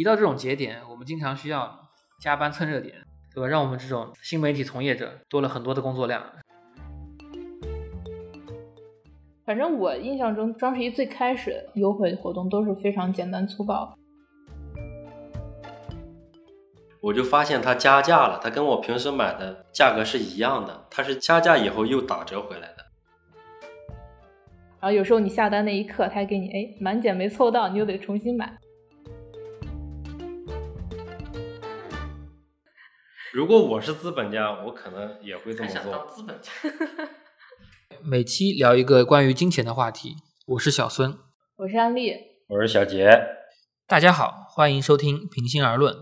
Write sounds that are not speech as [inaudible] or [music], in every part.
一到这种节点，我们经常需要加班蹭热点，对吧？让我们这种新媒体从业者多了很多的工作量。反正我印象中，双十一最开始优惠活动都是非常简单粗暴。我就发现它加价了，它跟我平时买的价格是一样的，它是加价以后又打折回来的。然后有时候你下单那一刻，他还给你哎满减没凑到，你又得重新买。如果我是资本家，我可能也会这么做。当资本家。[laughs] 每期聊一个关于金钱的话题，我是小孙，我是安利，我是小杰。大家好，欢迎收听《平心而论》。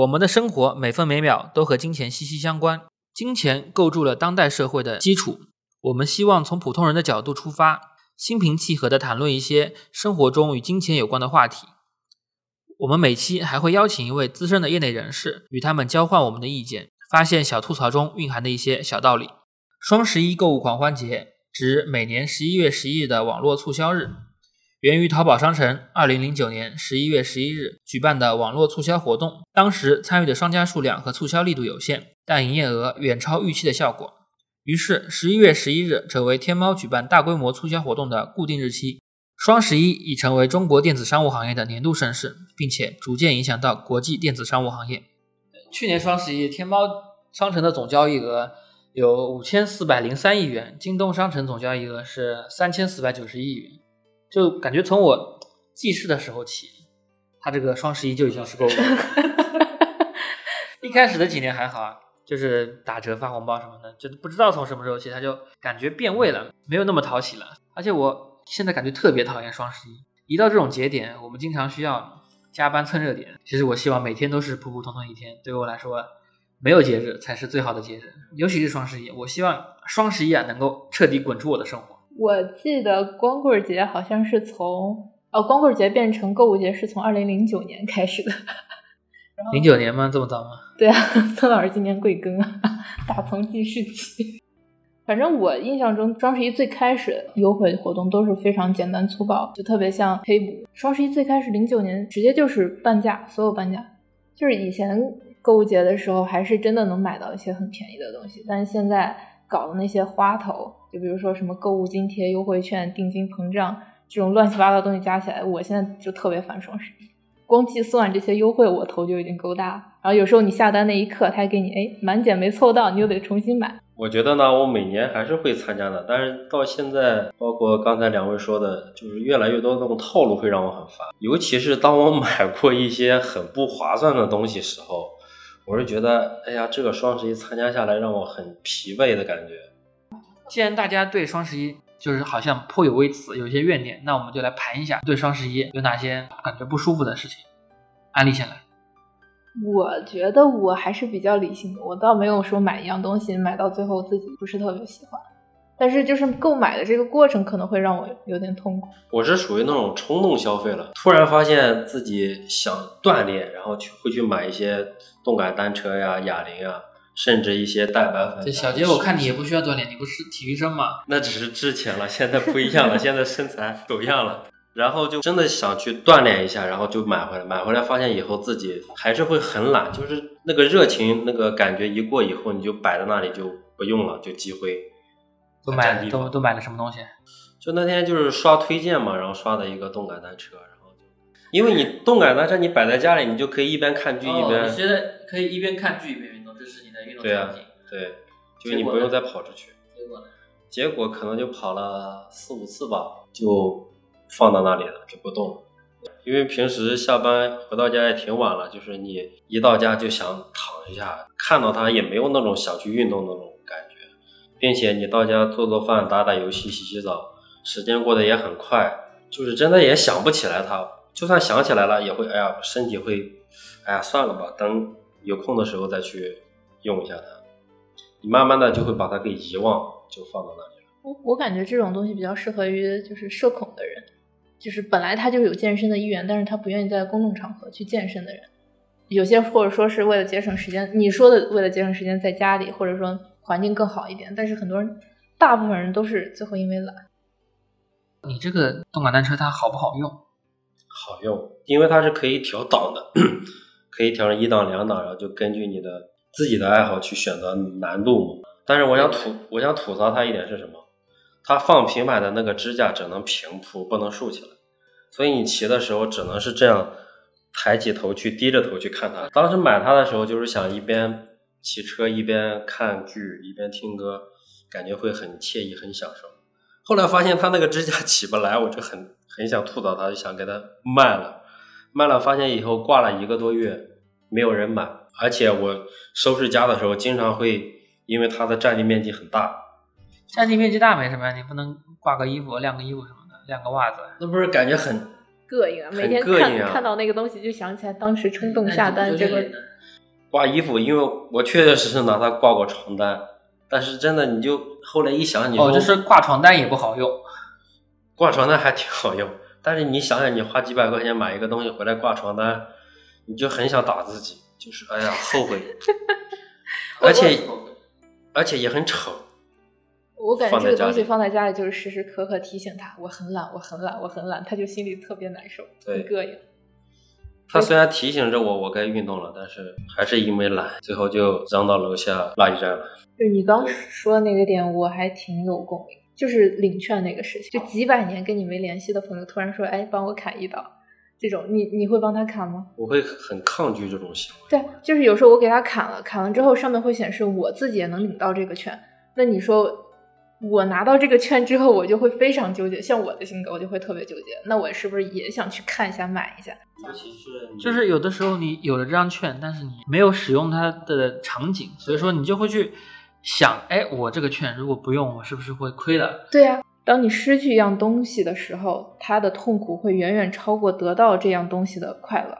我们的生活每分每秒都和金钱息息相关，金钱构筑了当代社会的基础。我们希望从普通人的角度出发，心平气和地谈论一些生活中与金钱有关的话题。我们每期还会邀请一位资深的业内人士，与他们交换我们的意见，发现小吐槽中蕴含的一些小道理。双十一购物狂欢节指每年十一月十一日的网络促销日。源于淘宝商城二零零九年十一月十一日举办的网络促销活动，当时参与的商家数量和促销力度有限，但营业额远超预期的效果。于是十一月十一日成为天猫举办大规模促销活动的固定日期。双十一已成为中国电子商务行业的年度盛事，并且逐渐影响到国际电子商务行业。去年双十一，天猫商城的总交易额有五千四百零三亿元，京东商城总交易额是三千四百九十亿元。就感觉从我记事的时候起，他这个双十一就已经是购物。[laughs] 一开始的几年还好啊，就是打折发红包什么的，就不知道从什么时候起，他就感觉变味了，没有那么讨喜了。而且我现在感觉特别讨厌双十一，一到这种节点，我们经常需要加班蹭热点。其实我希望每天都是普普通通一天，对我来说，没有节日才是最好的节日，尤其是双十一。我希望双十一啊能够彻底滚出我的生活。我记得光棍节好像是从哦，光棍节变成购物节是从二零零九年开始的。零九年吗？这么早吗？对啊，孙老师今年贵庚啊？[laughs] 大鹏记事起。反正我印象中，双十一最开始优惠活动都是非常简单粗暴，就特别像黑补。双十一最开始零九年直接就是半价，所有半价。就是以前购物节的时候，还是真的能买到一些很便宜的东西，但是现在。搞的那些花头，就比如说什么购物津贴、优惠券、定金膨胀这种乱七八糟东西加起来，我现在就特别烦双十一。光计算这些优惠，我头就已经够大。然后有时候你下单那一刻，他还给你哎满减没凑到，你又得重新买。我觉得呢，我每年还是会参加的，但是到现在，包括刚才两位说的，就是越来越多那种套路会让我很烦。尤其是当我买过一些很不划算的东西时候。我是觉得，哎呀，这个双十一参加下来让我很疲惫的感觉。既然大家对双十一就是好像颇有微词，有一些怨念，那我们就来盘一下，对双十一有哪些感觉不舒服的事情。安利先来。我觉得我还是比较理性的，我倒没有说买一样东西买到最后自己不是特别喜欢。但是就是购买的这个过程可能会让我有点痛苦。我是属于那种冲动消费了，突然发现自己想锻炼，然后去会去买一些动感单车呀、哑铃呀，甚至一些蛋白粉。这小杰，我看你也不需要锻炼，你不是体育生吗？那只是之前了，现在不一样了，[laughs] 现在身材走样了。然后就真的想去锻炼一下，然后就买回来，买回来发现以后自己还是会很懒，就是那个热情那个感觉一过以后，你就摆在那里就不用了，就积灰。都买都都买了什么东西？就那天就是刷推荐嘛，然后刷的一个动感单车，因为你动感单车你摆在家里，你就可以一边看剧一边。你觉得可以一边看剧一边运动，这是你的运动场景。对啊，对，就是你不用再跑出去。结果呢？结果可能就跑了四五次吧，就放到那里了，就不动。因为平时下班回到家也挺晚了，就是你一到家就想躺一下，看到它也没有那种想去运动那种感觉。并且你到家做做饭、打打游戏、洗洗澡，时间过得也很快，就是真的也想不起来它。就算想起来了，也会哎呀，身体会，哎呀，算了吧，等有空的时候再去用一下它。你慢慢的就会把它给遗忘，就放到那里了。我我感觉这种东西比较适合于就是社恐的人，就是本来他就有健身的意愿，但是他不愿意在公众场合去健身的人。有些或者说是为了节省时间，你说的为了节省时间在家里，或者说。环境更好一点，但是很多人，大部分人都是最后因为懒。你这个动感单车它好不好用？好用，因为它是可以调档的，[clears throat] 可以调成一档、两档，然后就根据你的自己的爱好去选择难度嘛。但是我想吐，我想吐槽它一点是什么？它放平板的那个支架只能平铺，不能竖起来，所以你骑的时候只能是这样抬起头去，低着头去看它。当时买它的时候，就是想一边骑车一边看剧一边听歌，感觉会很惬意，很享受。后来发现它那个支架起不来，我就很很想吐槽它，就想给它卖了。卖了，发现以后挂了一个多月，没有人买，而且我收拾家的时候，经常会因为它的占地面积很大。占地面积大没什么呀，你不能挂个衣服、晾个衣服什么的，晾个袜子。那不是感觉很膈应啊！每天很膈应啊看看到那个东西，就想起来当时冲动下单，结果挂衣服？因为我确确实实拿它挂过床单，但是真的你就后来一想，你说哦，就是挂床单也不好用。挂床单还挺好用，但是你想想，你花几百块钱买一个东西回来挂床单，你就很想打自己，就是哎呀后悔，[laughs] 而且而且也很丑。我感觉这个东西放在家里就是时时刻刻提醒他，我很懒，我很懒，我很懒，他就心里特别难受，很对膈应。他虽然提醒着我我该运动了，但是还是因为懒，最后就扔到楼下垃圾站了。就你刚说的那个点，我还挺有共鸣，就是领券那个事情，就几百年跟你没联系的朋友突然说，哎，帮我砍一刀，这种你你会帮他砍吗？我会很抗拒这种行为。对，就是有时候我给他砍了，砍完之后上面会显示我自己也能领到这个券，那你说我拿到这个券之后，我就会非常纠结，像我的性格，我就会特别纠结，那我是不是也想去看一下买一下？尤其是就是有的时候你有了这张券，但是你没有使用它的场景，所以说你就会去想，哎，我这个券如果不用，我是不是会亏的？对呀、当你失去一样东西的时候，他的痛苦会远远超过得到这样东西的快乐。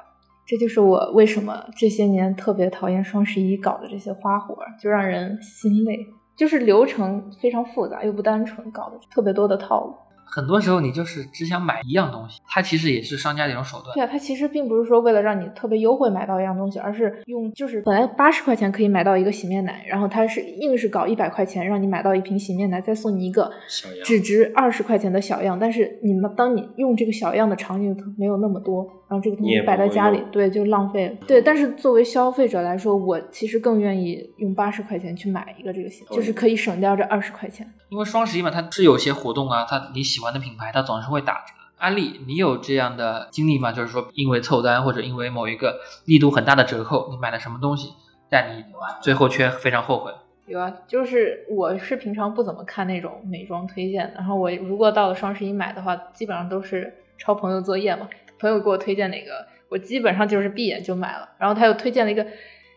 这就是我为什么这些年特别讨厌双十一搞的这些花活，就让人心累。就是流程非常复杂又不单纯，搞的特别多的套路。很多时候你就是只想买一样东西，它其实也是商家的一种手段对。啊，它其实并不是说为了让你特别优惠买到一样东西，而是用就是本来八十块钱可以买到一个洗面奶，然后它是硬是搞一百块钱让你买到一瓶洗面奶，再送你一个小样只值二十块钱的小样，但是你们当你用这个小样的场景没有那么多，然后这个东西摆在家里，对，就浪费了。对，但是作为消费者来说，我其实更愿意用八十块钱去买一个这个鞋，就是可以省掉这二十块钱。因为双十一嘛，它是有些活动啊，它你喜欢的品牌它总是会打折。安利，你有这样的经历吗？就是说，因为凑单或者因为某一个力度很大的折扣，你买了什么东西，但你最后却非常后悔。有啊，就是我是平常不怎么看那种美妆推荐的，然后我如果到了双十一买的话，基本上都是抄朋友作业嘛。朋友给我推荐哪个，我基本上就是闭眼就买了。然后他又推荐了一个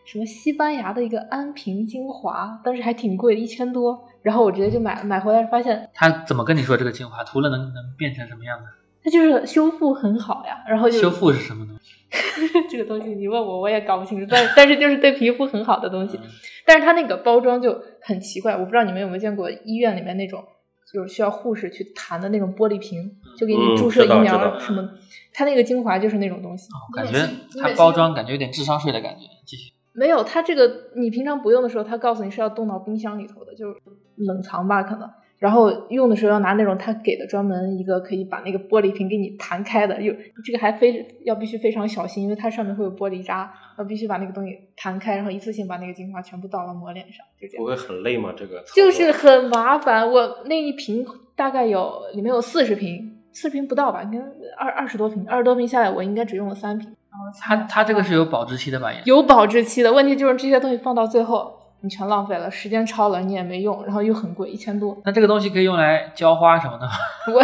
什么西班牙的一个安瓶精华，当时还挺贵的，一千多。然后我直接就买了，买回来发现他怎么跟你说这个精华涂了能能变成什么样子？它就是修复很好呀。然后就修复是什么东西？[laughs] 这个东西你问我我也搞不清楚，但但是就是对皮肤很好的东西。嗯但是它那个包装就很奇怪，我不知道你们有没有见过医院里面那种就是需要护士去弹的那种玻璃瓶，就给你嗯注射疫苗什么。它那个精华就是那种东西，哦，感觉它包装感觉有点智商税的感觉。继续，没有它这个你平常不用的时候，它告诉你是要冻到冰箱里头的，就是冷藏吧可能。然后用的时候要拿那种他给的专门一个可以把那个玻璃瓶给你弹开的，有这个还非要必须非常小心，因为它上面会有玻璃渣，要必须把那个东西弹开，然后一次性把那个精华全部倒到抹脸上，就这样不。会很累吗？这个就是很麻烦。我那一瓶大概有里面有四十瓶，四十瓶不到吧？应该二二十多瓶，二十多瓶下来，我应该只用了三瓶。它它这个是有保质期的吧？也有保质期的问题就是这些东西放到最后你全浪费了，时间超了你也没用，然后又很贵，一千多。那这个东西可以用来浇花什么的吗？[laughs] [laughs] 我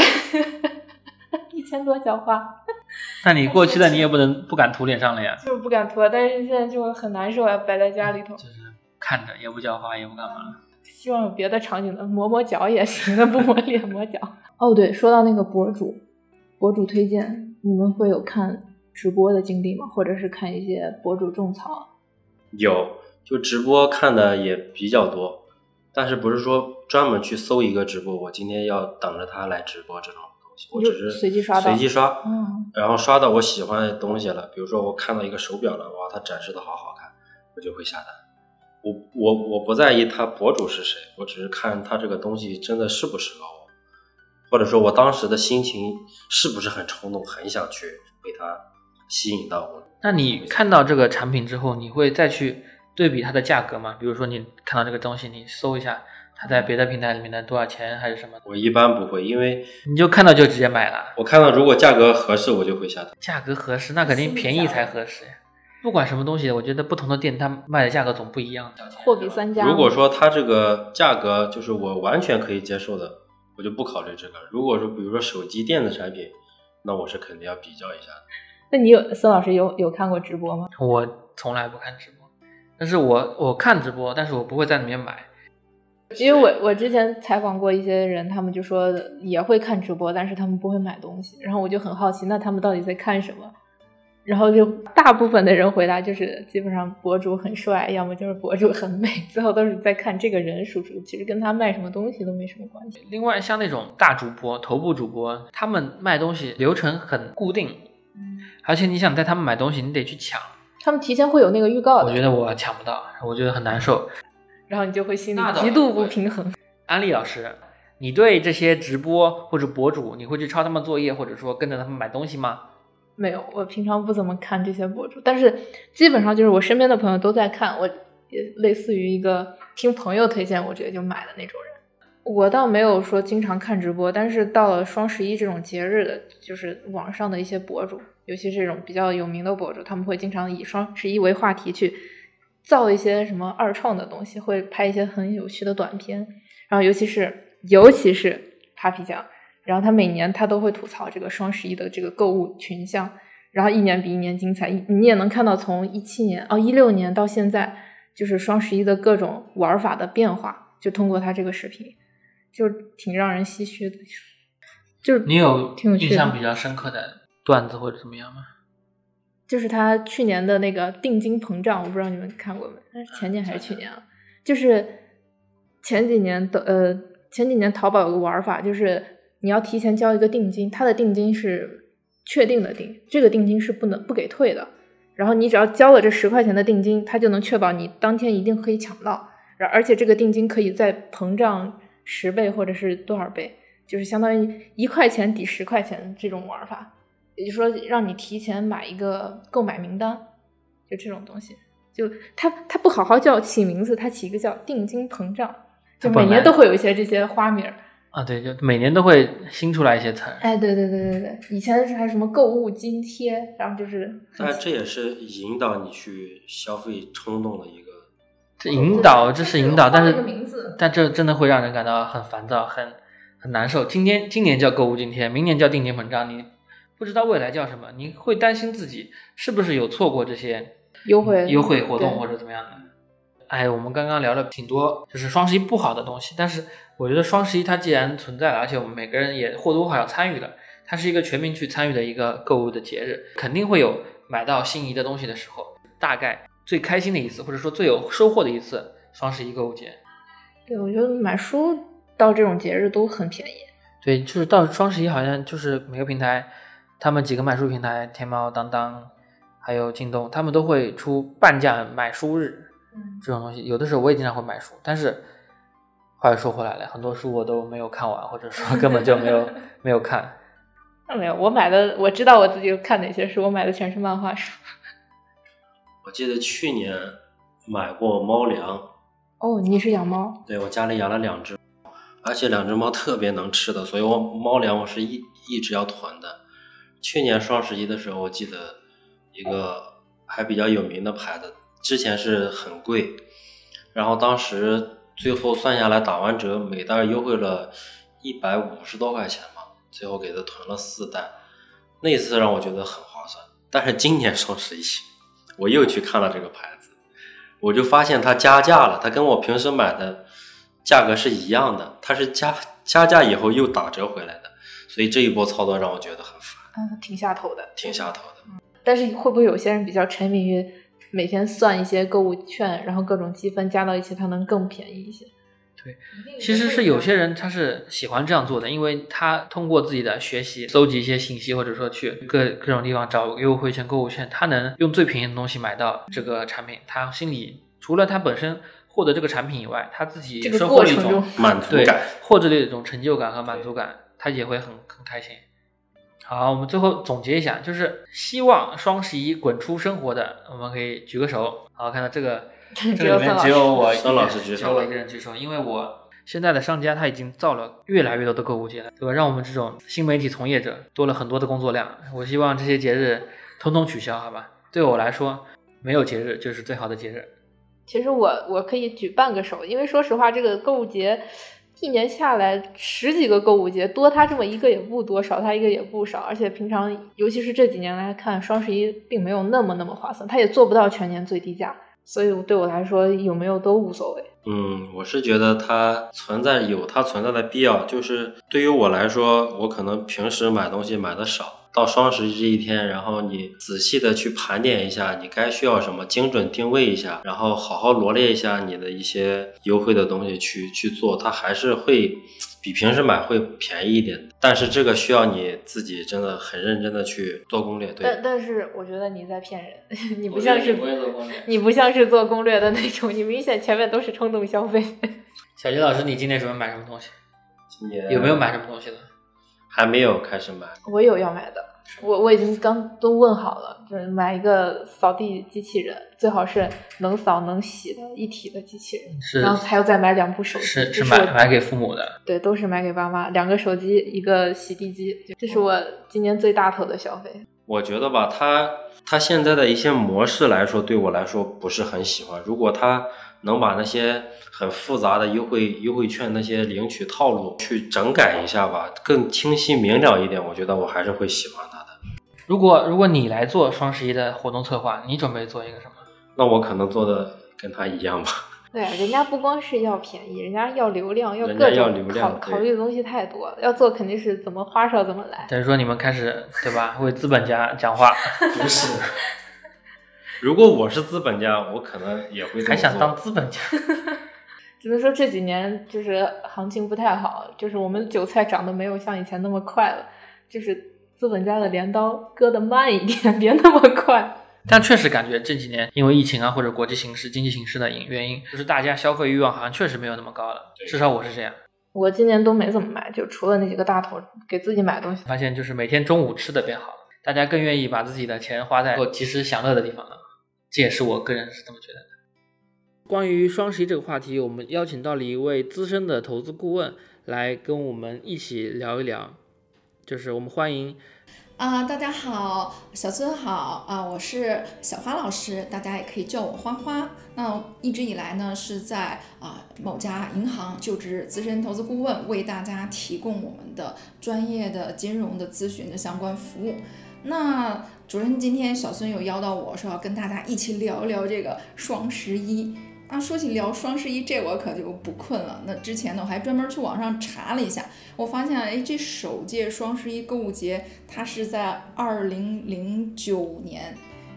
一千多浇花，那你过期的你也不能 [laughs] 不敢涂脸上了呀，就是不敢涂，但是现在就很难受啊，摆在家里头。就是看着也不浇花也不干嘛了。希望有别的场景的，磨磨脚也行，那不磨脸磨脚。哦，对，说到那个博主，博主推荐，你们会有看直播的经历吗？或者是看一些博主种草？有，就直播看的也比较多，但是不是说专门去搜一个直播，我今天要等着他来直播这种东西，我只是随机刷随机刷，嗯然后刷到我喜欢的东西了，比如说我看到一个手表了，哇，它展示的好好看，我就会下单。我我我不在意他博主是谁，我只是看他这个东西真的适不适合我，或者说我当时的心情是不是很冲动，很想去被它吸引到我。那你看到这个产品之后，你会再去对比它的价格吗？比如说你看到这个东西，你搜一下它在别的平台里面的多少钱还是什么，我一般不会，因为你就看到就直接买了。我看到如果价格合适，我就会下单。价格合适，那肯定便宜才合适呀。不管什么东西，我觉得不同的店它卖的价格总不一样。货比三家。如果说它这个价格就是我完全可以接受的，我就不考虑这个。如果说比如说手机电子产品，那我是肯定要比较一下的。那你有孙老师有有看过直播吗？我从来不看直播，但是我我看直播，但是我不会在里面买。因为我我之前采访过一些人，他们就说也会看直播，但是他们不会买东西。然后我就很好奇，那他们到底在看什么？然后就大部分的人回答就是，基本上博主很帅，要么就是博主很美，最后都是在看这个人输出，其实跟他卖什么东西都没什么关系。另外，像那种大主播、头部主播，他们卖东西流程很固定，嗯，而且你想带他们买东西，你得去抢。他们提前会有那个预告的，我觉得我抢不到，我觉得很难受。然后你就会心里极度不平衡。[laughs] 安利老师，你对这些直播或者博主，你会去抄他们作业，或者说跟着他们买东西吗？没有，我平常不怎么看这些博主，但是基本上就是我身边的朋友都在看，我也类似于一个听朋友推荐，我直接就买的那种人。我倒没有说经常看直播，但是到了双十一这种节日的，就是网上的一些博主，尤其是这种比较有名的博主，他们会经常以双十一为话题去造一些什么二创的东西，会拍一些很有趣的短片，然后尤其是尤其是 Papi 酱。然后他每年他都会吐槽这个双十一的这个购物群像，然后一年比一年精彩。一你也能看到从一七年哦一六年到现在，就是双十一的各种玩法的变化，就通过他这个视频，就挺让人唏嘘的。[laughs] 就是你有挺印象比较深刻的段子或者怎么样吗？就是他去年的那个定金膨胀，我不知道你们看过没？那是前年还是去年啊？就是前几年的呃前几年淘宝有个玩法，就是你要提前交一个定金，它的定金是确定的定，这个定金是不能不给退的。然后你只要交了这十块钱的定金，它就能确保你当天一定可以抢到。然而且这个定金可以再膨胀十倍或者是多少倍，就是相当于一块钱抵十块钱这种玩法。也就是说，让你提前买一个购买名单，就这种东西。就他他不好好叫起名字，他起一个叫定金膨胀，就每年都会有一些这些花名儿。啊，对，就每年都会新出来一些词儿。哎，对对对对对，以前是还什么购物津贴，然后就是很但这也是引导你去消费冲动的一个。这引导，这是引导，但是。但这真的会让人感到很烦躁，很很难受。今天今年叫购物津贴，明年叫定金膨胀，你不知道未来叫什么，你会担心自己是不是有错过这些优惠优惠活动或者怎么样的。哎，我们刚刚聊了挺多，就是双十一不好的东西，但是我觉得双十一它既然存在了，而且我们每个人也或多或少参与了，它是一个全民去参与的一个购物的节日，肯定会有买到心仪的东西的时候。大概最开心的一次，或者说最有收获的一次双十一购物节，对，我觉得买书到这种节日都很便宜。对，就是到双十一好像就是每个平台，他们几个卖书平台，天猫、当当，还有京东，他们都会出半价买书日。嗯，这种东西，有的时候我也经常会买书，但是话又说回来了，很多书我都没有看完，或者说根本就没有 [laughs] 没有看。那没有，我买的我知道我自己看哪些书，我买的全是漫画书。我记得去年买过猫粮，哦，你是养猫？对我家里养了两只，而且两只猫特别能吃的，所以我猫粮我是一一直要囤的。去年双十一的时候，我记得一个还比较有名的牌子，之前是很贵，然后当时最后算下来打完折，每袋优惠了一百五十多块钱吧，最后给他囤了四袋，那次让我觉得很划算。但是今年双十一，我又去看了这个牌子，我就发现它加价了，它跟我平时买的价格是一样的，它是加加价以后又打折回来的，所以这一波操作让我觉得很烦，嗯，挺下头的。挺下头的。但是会不会有些人比较沉迷于每天算一些购物券，然后各种积分加到一起，它能更便宜一些？对，其实是有些人他是喜欢这样做的，因为他通过自己的学习搜集一些信息，或者说去各各种地方找优惠券、购物券，他能用最便宜的东西买到这个产品，他心里除了他本身获得这个产品以外，他自己收获了一种满足对感，获得了一种成就感和满足感，他也会很很开心。好，我们最后总结一下，就是希望双十一滚出生活的，我们可以举个手。好，看到这个，[laughs] 这只里面只有我，孙老师举手只有我一个人举手，因为我现在的商家他已经造了越来越多的购物节了，对吧？让我们这种新媒体从业者多了很多的工作量。我希望这些节日通通取消，好吧？对我来说，没有节日就是最好的节日。其实我我可以举半个手，因为说实话，这个购物节一年下来十几个购物节，多它这么一个也不多，少它一个也不少。而且平常，尤其是这几年来看，双十一并没有那么那么划算，它也做不到全年最低价，所以对我来说有没有都无所谓。嗯，我是觉得它存在有它存在的必要，就是对于我来说，我可能平时买东西买的少，到双十一这一天，然后你仔细的去盘点一下你该需要什么，精准定位一下，然后好好罗列一下你的一些优惠的东西去去做，它还是会比平时买会便宜一点。但是这个需要你自己真的很认真的去做攻略，对。但但是我觉得你在骗人，[laughs] 你不像是做攻略。你不像是做攻略的那种，你明显前面都是冲动消费。[laughs] 小杰老师，你今年准备买什么东西？今年有没有买什么东西了？还没有开始买。我有要买的，我我已经刚都问好了，就是买一个扫地机器人，最好是能扫能洗的一体的机器人，是然后还要再买两部手机，是买买给父母的。对，都是买给爸妈，两个手机，一个洗地机，这是我今年最大头的消费。我觉得吧，它它现在的一些模式来说，对我来说不是很喜欢。如果它能把那些很复杂的优惠优惠券那些领取套路去整改一下吧，更清晰明了一点，我觉得我还是会喜欢它的。如果如果你来做双十一的活动策划，你准备做一个什么？那我可能做的跟他一样吧。对啊，人家不光是要便宜，人家要流量，要人各种家要流量考考虑的东西太多了。要做肯定是怎么花哨怎么来。等于说你们开始对吧？为资本家讲话，不是，如果我是资本家，我可能也会还想当资本家？[laughs] 只能说这几年就是行情不太好，就是我们韭菜涨得没有像以前那么快了，就是资本家的镰刀割得慢一点，[laughs] 别那么快。但确实感觉这几年因为疫情啊或者国际形势、经济形势的原原因，就是大家消费欲望好像确实没有那么高了，至少我是这样。我今年都没怎么买，就除了那几个大头给自己买东西。发现就是每天中午吃的变好了，大家更愿意把自己的钱花在做及时享乐的地方了，这也是我个人是这么觉得的。关于双十一这个话题，我们邀请到了一位资深的投资顾问来跟我们一起聊一聊，就是我们欢迎啊、大家好，小孙好啊、我是小花老师，大家也可以叫我花花。那一直以来呢，是在啊、某家银行就职资深投资顾问，为大家提供我们的专业的金融的咨询的相关服务。那主任今天小孙有邀到我说要跟大家一起聊聊这个双十一。那说起聊双十一，这我可就不困了。那之前呢，我还专门去网上查了一下，我发现，哎，这首届双十一购物节，它是在二零零九年，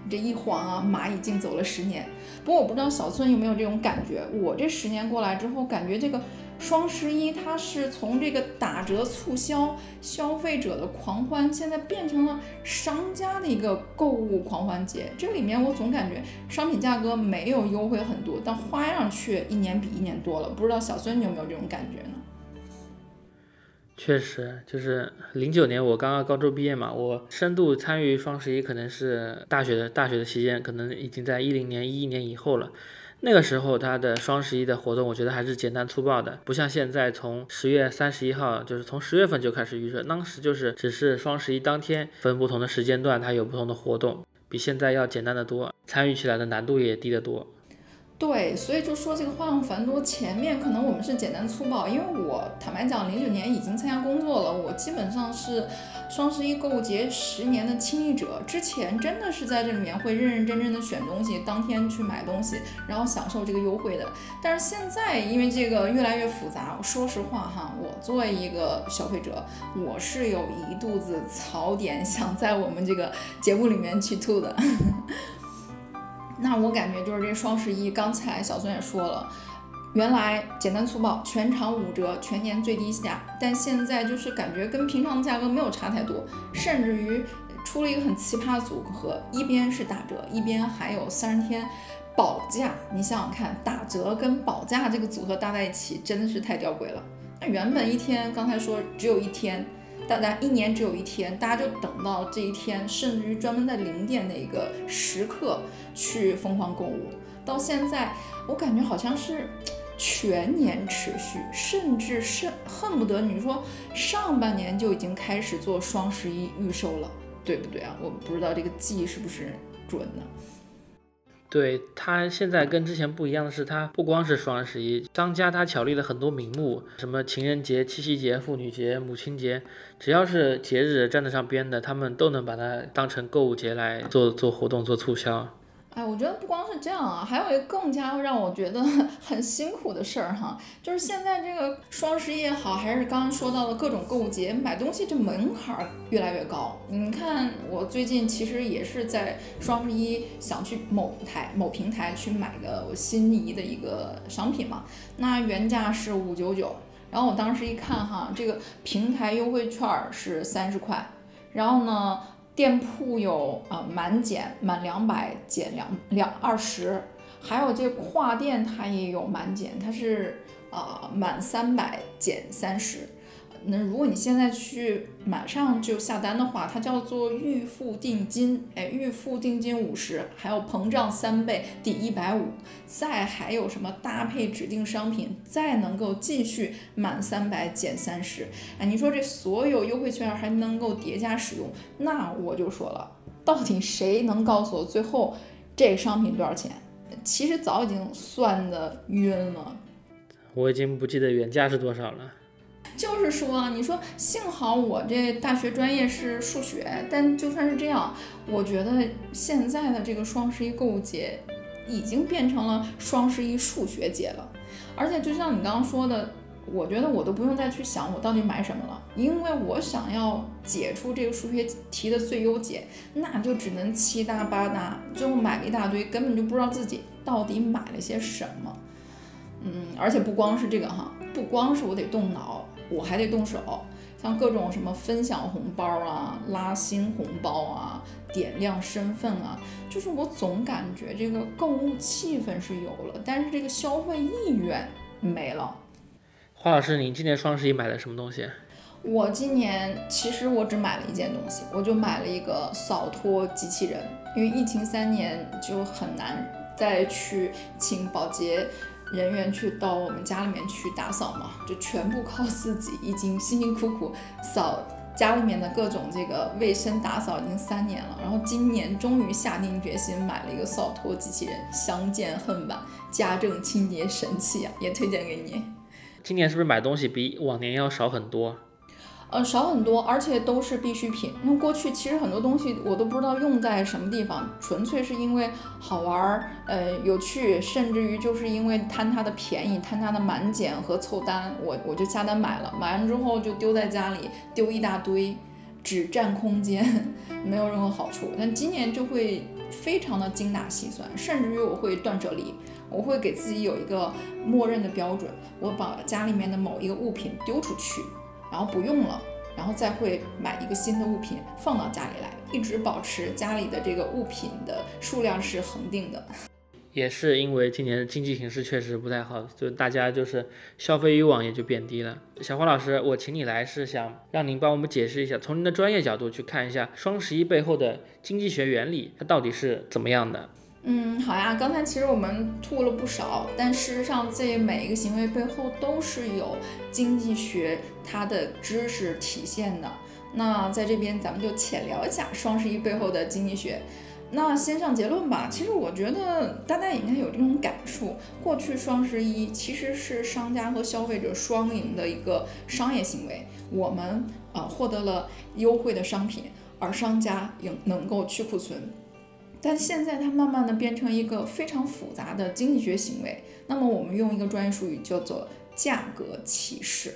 这一晃啊，蚂蚁竟走了十年。不过我不知道小孙有没有这种感觉，我这十年过来之后，感觉这个双十一它是从这个打折促销、消费者的狂欢，现在变成了商家的一个购物狂欢节。这里面我总感觉商品价格没有优惠很多，但花样却一年比一年多了。不知道小孙你有没有这种感觉呢？确实，就是零九年我刚刚高中毕业嘛，我深度参与双十一可能是大学的大学的期间，可能已经在一零年、一一年以后了。那个时候它的双十一的活动，我觉得还是简单粗暴的，不像现在从十月三十一号，就是从十月份就开始预热，当时就是只是双十一当天分不同的时间段，它有不同的活动，比现在要简单的多，参与起来的难度也低得多。对，所以就说这个花样繁多，前面可能我们是简单粗暴，因为我坦白讲，零九年已经参加工作了，我基本上是双十一购物节十年的亲历者。之前真的是在这里面会认认真真的选东西，当天去买东西，然后享受这个优惠的。但是现在因为这个越来越复杂，说实话哈，我作为一个消费者，我是有一肚子槽点想在我们这个节目里面去吐的。那我感觉就是这双十一，刚才小孙也说了，原来简单粗暴，全场五折，全年最低价，但现在就是感觉跟平常的价格没有差太多，甚至于出了一个很奇葩组合，一边是打折，一边还有三十天保价。你想想看，打折跟保价这个组合搭在一起，真的是太吊诡了。那原本一天刚才说只有一天，大家一年只有一天，大家就等到这一天，甚至于专门在零点那个时刻去疯狂购物。到现在，我感觉好像是全年持续，甚至是恨不得你说上半年就已经开始做双十一预售了，对不对啊？我不知道这个记是不是准的。对它现在跟之前不一样的是，它不光是双十一，商家他巧立了很多名目，什么情人节、七夕节、妇女节、母亲节，只要是节日沾得上边的，他们都能把它当成购物节来做做活动、做促销。哎，我觉得不光是这样啊，还有一个更加让我觉得 [laughs] 很辛苦的事儿哈，就是现在这个双十一也好，还是刚刚说到的各种购物节，买东西这门槛儿越来越高。你看，我最近其实也是在双十一想去某台某平台去买个我心仪的一个商品嘛，那原价是五九九，然后我当时一看哈，这个平台优惠券是三十块，然后呢。店铺有啊满减满两百减两两二十，还有这跨店它也有满减，它是啊满三百减三十。那如果你现在去马上就下单的话，它叫做预付定金，哎，预付定金五十，还有膨胀三倍抵一百五，再还有什么搭配指定商品，再能够继续满三百减三十，哎，你说这所有优惠券还能够叠加使用，那我就说了，到底谁能告诉我最后这个商品多少钱？其实早已经算的晕了，我已经不记得原价是多少了。就是说，你说幸好我这大学专业是数学，但就算是这样，我觉得现在的这个双十一购物节已经变成了双十一数学节了。而且就像你刚刚说的，我觉得我都不用再去想我到底买什么了，因为我想要解出这个数学题的最优解，那就只能七搭八搭，最后买了一大堆，根本就不知道自己到底买了些什么。嗯，而且不光是这个哈，不光是我得动脑。我还得动手，像各种什么分享红包啊、拉新红包啊、点亮身份啊，就是我总感觉这个购物气氛是有了，但是这个消费意愿没了。花老师，您今年双十一买了什么东西？我今年其实我只买了一件东西，我就买了一个扫拖机器人，因为疫情三年就很难再去请保洁。人员去到我们家里面去打扫嘛，就全部靠自己，已经辛辛苦苦扫家里面的各种这个卫生打扫已经三年了，然后今年终于下定决心买了一个扫拖机器人，相见恨晚，家政清洁神器啊，也推荐给你。今年是不是买东西比往年要少很多？呃，少很多，而且都是必需品。那过去其实很多东西我都不知道用在什么地方，纯粹是因为好玩儿，呃，有趣，甚至于就是因为贪它的便宜，贪它的满减和凑单，我我就下单买了。买完之后就丢在家里，丢一大堆，只占空间，[laughs] 没有任何好处。但今年就会非常的精打细算，甚至于我会断舍离，我会给自己有一个默认的标准，我把家里面的某一个物品丢出去。然后不用了，然后再会买一个新的物品放到家里来，一直保持家里的这个物品的数量是恒定的。[laughs] 也是因为今年的经济形势确实不太好，就大家就是消费欲望也就变低了。小花老师，我请你来是想让您帮我们解释一下，从您的专业角度去看一下双十一背后的经济学原理，它到底是怎么样的？嗯，好呀。刚才其实我们吐了不少，但事实上，这每一个行为背后都是有经济学它的知识体现的。那在这边，咱们就浅聊一下双十一背后的经济学。那先上结论吧。其实我觉得大家也应该有这种感触：过去双十一其实是商家和消费者双赢的一个商业行为。我们啊获得了优惠的商品，而商家也能够去库存。但现在它慢慢的变成一个非常复杂的经济学行为。那么我们用一个专业术语叫做价格歧视。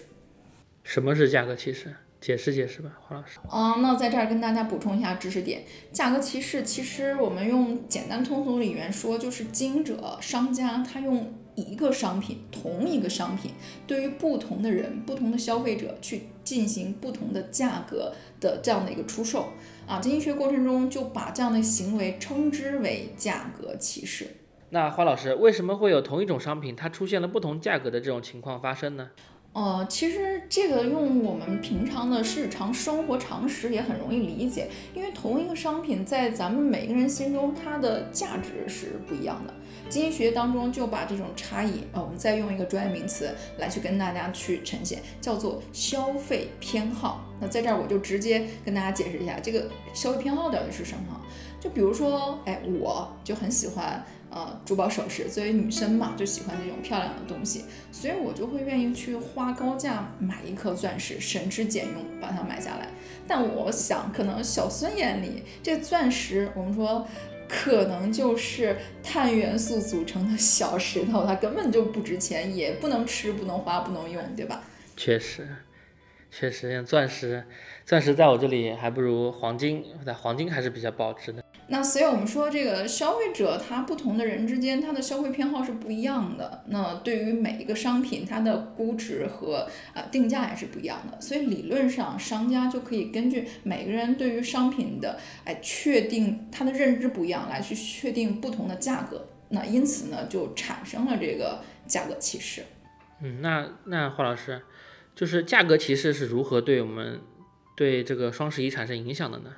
什么是价格歧视？解释解释吧，黄老师。啊，那在这儿跟大家补充一下知识点。价格歧视其实我们用简单通俗的语言说，就是经营者、商家他用一个商品，同一个商品，对于不同的人、不同的消费者去进行不同的价格的这样的一个出售。啊，经济学过程中就把这样的行为称之为价格歧视。那花老师，为什么会有同一种商品它出现了不同价格的这种情况发生呢？呃，其实这个用我们平常的日常生活常识也很容易理解，因为同一个商品在咱们每个人心中，它的价值是不一样的。经济学当中就把这种差异，啊，我们再用一个专业名词来去跟大家去呈现，叫做消费偏好。那在这儿我就直接跟大家解释一下，这个消费偏好到底是什么？就比如说，哎，我就很喜欢。呃，珠宝首饰，作为女生嘛，就喜欢这种漂亮的东西，所以我就会愿意去花高价买一颗钻石，省吃俭用把它买下来。但我想，可能小孙眼里这钻石，我们说可能就是碳元素组成的小石头，它根本就不值钱，也不能吃，不能花，不能用，对吧？确实，确实，像钻石，钻石在我这里还不如黄金，但黄金还是比较保值的。那所以我们说，这个消费者他不同的人之间，他的消费偏好是不一样的。那对于每一个商品，它的估值和呃定价也是不一样的。所以理论上，商家就可以根据每个人对于商品的哎确定他的认知不一样，来去确定不同的价格。那因此呢，就产生了这个价格歧视。嗯，那那华老师，就是价格歧视是如何对我们对这个双十一产生影响的呢？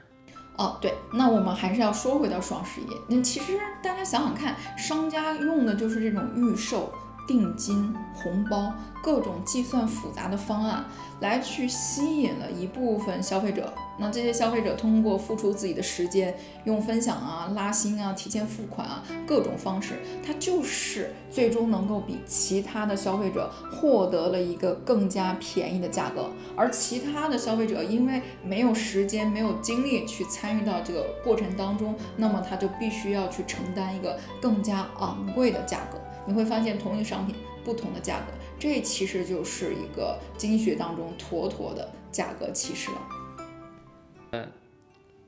哦，对，那我们还是要说回到双十一。那其实大家想想看，商家用的就是这种预售、定金、红包各种计算复杂的方案，来去吸引了一部分消费者。那这些消费者通过付出自己的时间，用分享啊、拉新啊、提前付款啊各种方式，他就是最终能够比其他的消费者获得了一个更加便宜的价格。而其他的消费者因为没有时间、没有精力去参与到这个过程当中，那么他就必须要去承担一个更加昂贵的价格。你会发现，同一个商品不同的价格，这其实就是一个经济学当中妥妥的价格歧视了。嗯，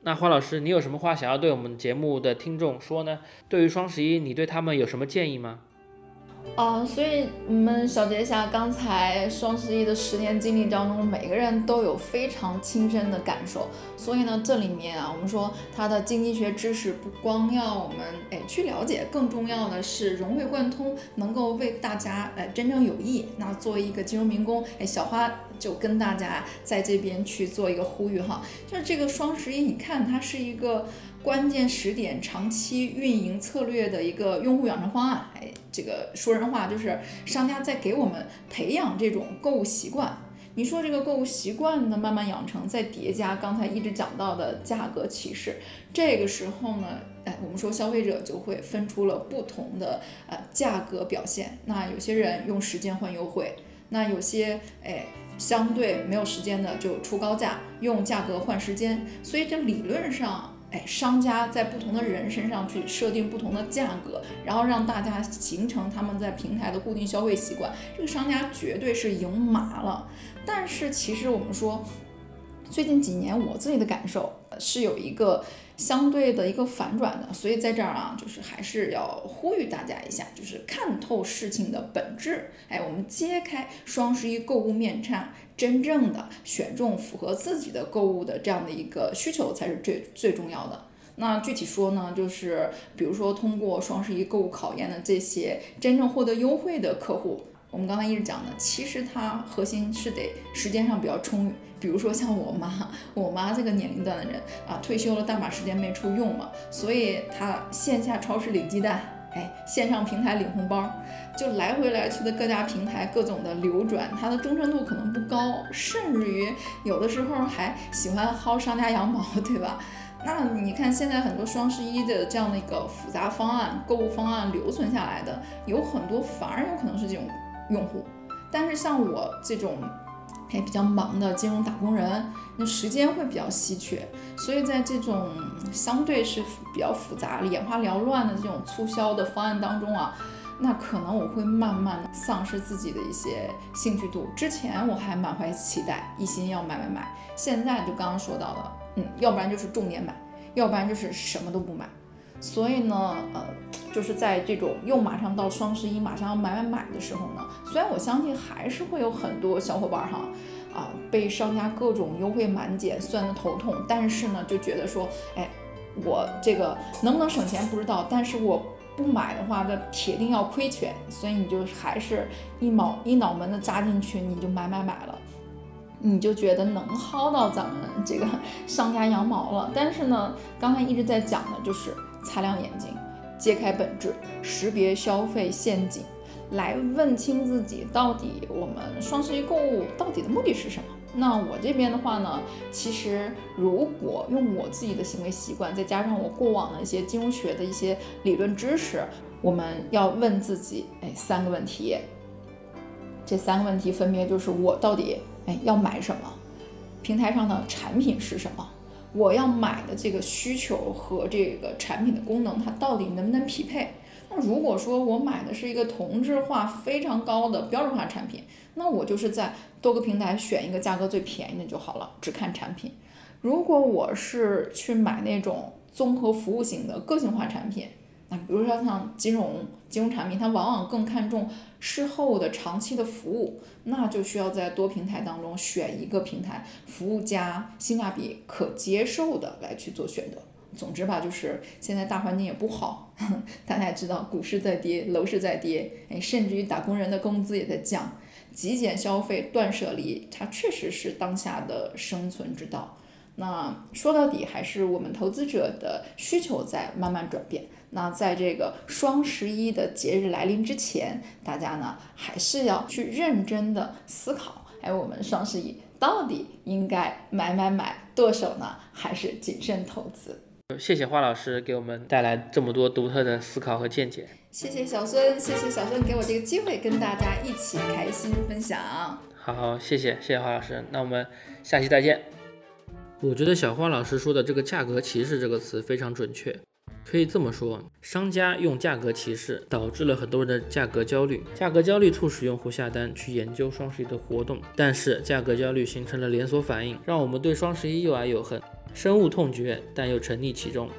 那花老师，你有什么话想要对我们节目的听众说呢？对于双十一，你对他们有什么建议吗？啊，所以我们小结一下刚才双十一的十年经历当中，每个人都有非常亲身的感受。所以呢，这里面啊，我们说它的经济学知识不光要我们哎去了解，更重要的是融会贯通，能够为大家哎真正有益。那作为一个金融民工，哎，小花就跟大家在这边去做一个呼吁哈，就是这个双十一，你看它是一个。关键时点长期运营策略的一个用户养成方案，哎，这个说人话就是商家在给我们培养这种购物习惯。你说这个购物习惯的慢慢养成，再叠加刚才一直讲到的价格歧视，这个时候呢，哎，我们说消费者就会分出了不同的呃价格表现。那有些人用时间换优惠，那有些哎相对没有时间的就出高价，用价格换时间。所以这理论上。商家在不同的人身上去设定不同的价格，然后让大家形成他们在平台的固定消费习惯，这个商家绝对是赢麻了。但是其实我们说，最近几年我自己的感受是有一个。相对的一个反转的，所以在这儿啊，就是还是要呼吁大家一下，就是看透事情的本质。哎，我们揭开双十一购物面纱，真正的选中符合自己的购物的这样的一个需求才是最最重要的。那具体说呢，就是比如说通过双十一购物考验的这些真正获得优惠的客户。我们刚才一直讲的，其实它核心是得时间上比较充裕。比如说像我妈，[laughs] 我妈这个年龄段的人啊，退休了大把时间没处用嘛，所以她线下超市领鸡蛋，哎，线上平台领红包，就来回来去的各家平台各种的流转，它的忠诚度可能不高，甚至于有的时候还喜欢薅商家羊毛，[laughs] 对吧？那你看现在很多双十一的这样的一个复杂方案、购物方案留存下来的，有很多反而有可能是这种。用户，但是像我这种还比较忙的金融打工人，那时间会比较稀缺，所以在这种相对是比较复杂、眼花缭乱的这种促销的方案当中啊，那可能我会慢慢丧失自己的一些兴趣度。之前我还满怀期待，一心要买买买，现在就刚刚说到的，嗯，要不然就是重点买，要不然就是什么都不买。所以呢，呃，就是在这种又马上到双十一，马上要买买买的时候呢，虽然我相信还是会有很多小伙伴哈，啊，被商家各种优惠满减算的头痛，但是呢，就觉得说，哎，我这个能不能省钱不知道，但是我不买的话，这铁定要亏钱，所以你就还是一毛一脑门子扎进去，你就买买买了，你就觉得能薅到咱们这个商家羊毛了。但是呢，刚才一直在讲的就是擦亮眼睛，揭开本质，识别消费陷阱，来问清自己到底我们双十一购物到底的目的是什么。那我这边的话呢，其实如果用我自己的行为习惯，再加上我过往的一些金融学的一些理论知识，我们要问自己，哎，三个问题。这三个问题分别就是我到底哎要买什么，平台上的产品是什么，我要买的这个需求和这个产品的功能，它到底能不能匹配？那如果说我买的是一个同质化非常高的标准化产品，那我就是在多个平台选一个价格最便宜的就好了，只看产品。如果我是去买那种综合服务型的个性化产品，比如说像金融金融产品，它往往更看重事后的长期的服务，那就需要在多平台当中选一个平台服务加性价比可接受的来去做选择。总之吧，就是现在大环境也不好，[laughs] 大家也知道，股市在跌，楼市在跌，哎，甚至于打工人的工资也在降，极简消费、断舍离，它确实是当下的生存之道。那说到底，还是我们投资者的需求在慢慢转变。那在这个双十一的节日来临之前，大家呢还是要去认真的思考，哎，我们双十一到底应该买买买剁手呢，还是谨慎投资？谢谢花老师给我们带来这么多独特的思考和见解。谢谢小孙，谢谢小孙给我这个机会跟大家一起开心分享。好好，谢谢谢谢花老师，那我们下期再见。我觉得小花老师说的这个“价格歧视”这个词非常准确，可以这么说，商家用价格歧视导致了很多人的价格焦虑，价格焦虑促使用户下单去研究双十一的活动，但是价格焦虑形成了连锁反应，让我们对双十一又爱又恨。深恶痛绝，但又沉溺其中。